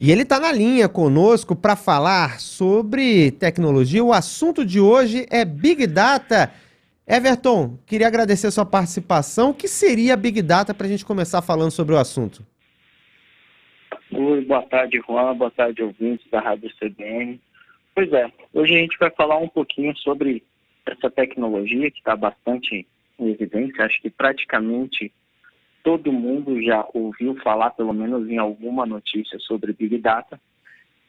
E ele está na linha conosco para falar sobre tecnologia. O assunto de hoje é Big Data. Everton, queria agradecer a sua participação. O que seria Big Data para a gente começar falando sobre o assunto? Oi, boa tarde, Juan. Boa tarde, ouvintes da Rádio CBN. Pois é, hoje a gente vai falar um pouquinho sobre essa tecnologia que está bastante em evidência. Acho que praticamente todo mundo já ouviu falar, pelo menos em alguma notícia, sobre Big Data.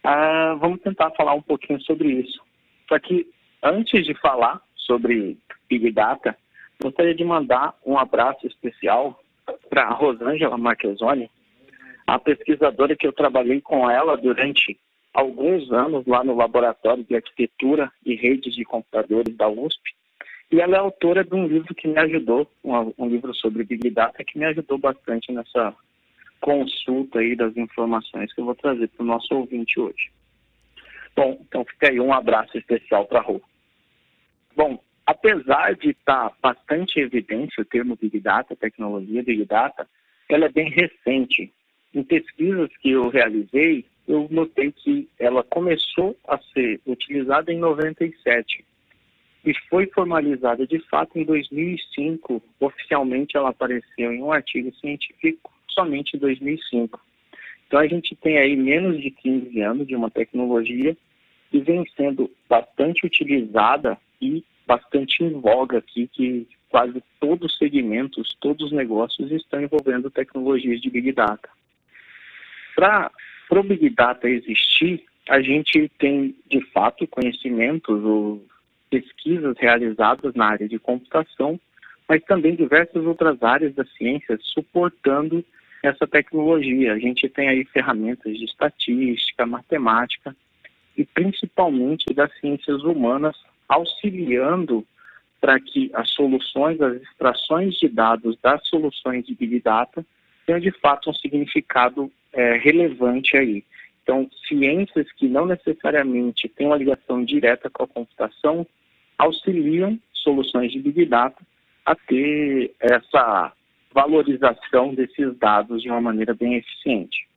Ah, vamos tentar falar um pouquinho sobre isso. Só que antes de falar sobre Big Data, gostaria de mandar um abraço especial para a Rosângela Marquezoni, a pesquisadora que eu trabalhei com ela durante alguns anos lá no Laboratório de Arquitetura e Redes de Computadores da USP. E ela é autora de um livro que me ajudou, um, um livro sobre Big Data, que me ajudou bastante nessa consulta aí das informações que eu vou trazer para o nosso ouvinte hoje. Bom, então fica aí um abraço especial para a Rô. Bom, apesar de estar tá bastante evidente o termo Big Data, tecnologia Big Data, ela é bem recente. Em pesquisas que eu realizei, eu notei que ela começou a ser utilizada em 97 e foi formalizada de fato em 2005. Oficialmente ela apareceu em um artigo científico somente em 2005. Então a gente tem aí menos de 15 anos de uma tecnologia que vem sendo bastante utilizada e bastante em voga aqui, que quase todos os segmentos, todos os negócios estão envolvendo tecnologias de Big Data. Para o Big Data existir, a gente tem, de fato, conhecimentos ou pesquisas realizadas na área de computação, mas também diversas outras áreas da ciência suportando essa tecnologia. A gente tem aí ferramentas de estatística, matemática e principalmente das ciências humanas auxiliando para que as soluções, as extrações de dados das soluções de Big Data tenham de fato um significado é, relevante aí. Então, ciências que não necessariamente têm uma ligação direta com a computação auxiliam soluções de Big Data a ter essa valorização desses dados de uma maneira bem eficiente.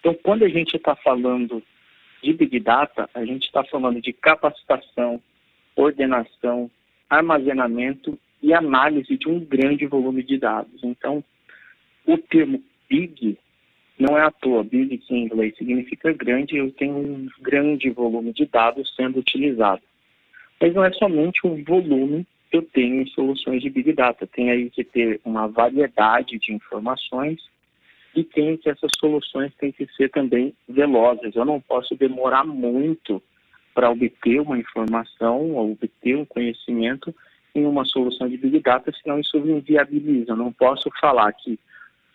Então, quando a gente está falando de Big Data, a gente está falando de capacitação, ordenação, armazenamento e análise de um grande volume de dados. Então, o termo Big não é à toa. Big, que em inglês significa grande, eu tenho um grande volume de dados sendo utilizado. Mas não é somente um volume que eu tenho em soluções de Big Data. Tem aí que ter uma variedade de informações e tem que essas soluções têm que ser também velozes. Eu não posso demorar muito para obter uma informação ou obter um conhecimento em uma solução de Big Data, senão isso inviabiliza. Eu não posso falar que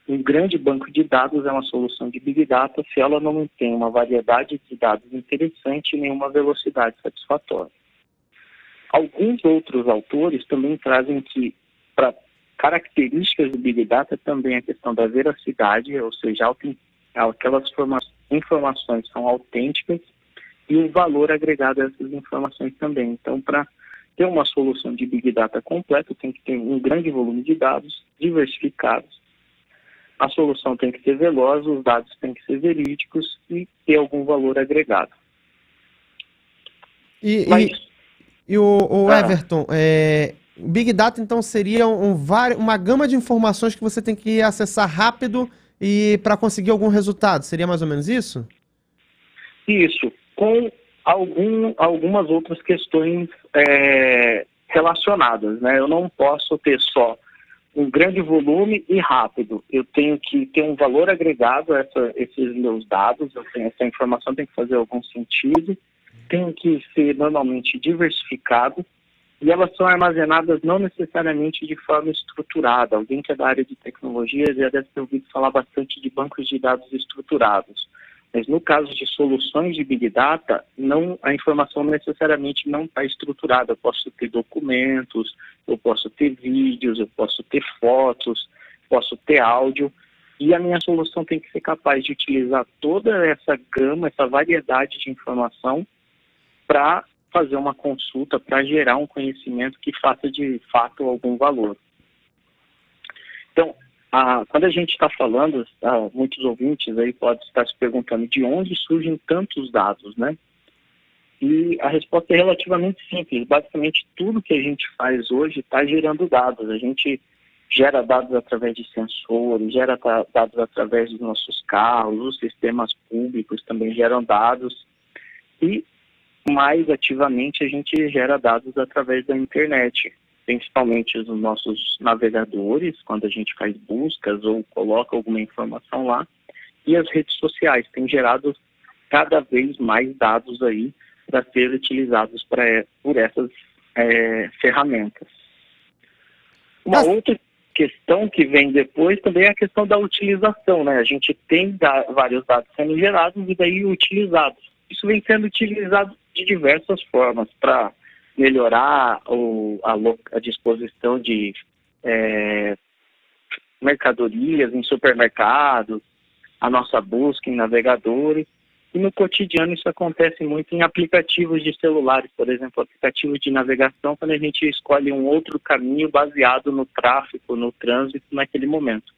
um grande banco de dados é uma solução de Big Data se ela não tem uma variedade de dados interessante e nenhuma velocidade satisfatória. Alguns outros autores também trazem que, para características do Big Data, também a questão da veracidade, ou seja, aquelas informações são autênticas e o valor agregado a essas informações também. Então, para ter uma solução de Big Data completa, tem que ter um grande volume de dados diversificados. A solução tem que ser veloz, os dados têm que ser verídicos e ter algum valor agregado. E, Mas, e, e o, o ah, Everton, é, o Big Data então seria um, um, uma gama de informações que você tem que acessar rápido e para conseguir algum resultado. Seria mais ou menos isso? Isso com algum, algumas outras questões é, relacionadas. Né? Eu não posso ter só um grande volume e rápido. Eu tenho que ter um valor agregado a essa, esses meus dados, tenho, essa informação tem que fazer algum sentido, tem que ser normalmente diversificado e elas são armazenadas não necessariamente de forma estruturada. Alguém que é da área de tecnologia já deve ter ouvido falar bastante de bancos de dados estruturados. Mas no caso de soluções de Big Data, não, a informação necessariamente não está estruturada. Eu posso ter documentos, eu posso ter vídeos, eu posso ter fotos, posso ter áudio. E a minha solução tem que ser capaz de utilizar toda essa gama, essa variedade de informação para fazer uma consulta, para gerar um conhecimento que faça de fato algum valor. Então, ah, quando a gente está falando, ah, muitos ouvintes aí podem estar se perguntando de onde surgem tantos dados, né? E a resposta é relativamente simples. Basicamente, tudo que a gente faz hoje está gerando dados. A gente gera dados através de sensores, gera dados através dos nossos carros, os sistemas públicos também geram dados. E mais ativamente a gente gera dados através da internet, principalmente os nossos navegadores, quando a gente faz buscas ou coloca alguma informação lá, e as redes sociais têm gerado cada vez mais dados aí para ser utilizados pra, por essas é, ferramentas. Uma outra questão que vem depois também é a questão da utilização, né? A gente tem da, vários dados sendo gerados e daí utilizados. Isso vem sendo utilizado de diversas formas para melhorar o, a, a, disposição de é, mercadorias em supermercados, a nossa busca em navegadores. E no cotidiano isso acontece muito em aplicativos de celulares, por exemplo, aplicativos de navegação, quando a gente escolhe um outro caminho baseado no tráfego, no trânsito naquele momento.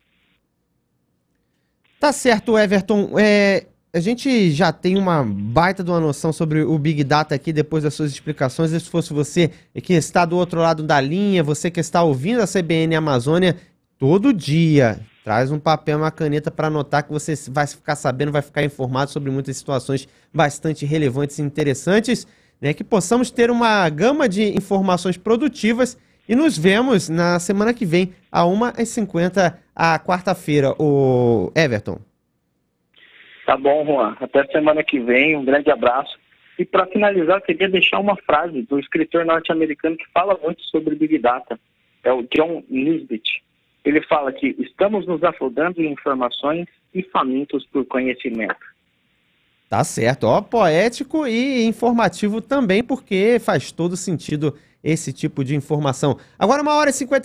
Tá certo, Everton. É, a gente já tem uma baita de uma noção sobre o Big Data aqui depois das suas explicações. E se fosse você que está do outro lado da linha, você que está ouvindo a CBN Amazônia todo dia, traz um papel, uma caneta para anotar que você vai ficar sabendo, vai ficar informado sobre muitas situações bastante relevantes e interessantes, né? Que possamos ter uma gama de informações produtivas e nos vemos na semana que vem, a 1h50, a quarta-feira, o Everton. Tá bom, Juan. Até semana que vem. Um grande abraço. E para finalizar, queria deixar uma frase do escritor norte-americano que fala muito sobre Big Data. É o John Nisbet. Ele fala que estamos nos afogando em informações e famintos por conhecimento. Tá certo, ó, poético e informativo também, porque faz todo sentido esse tipo de informação. Agora, uma hora e 59.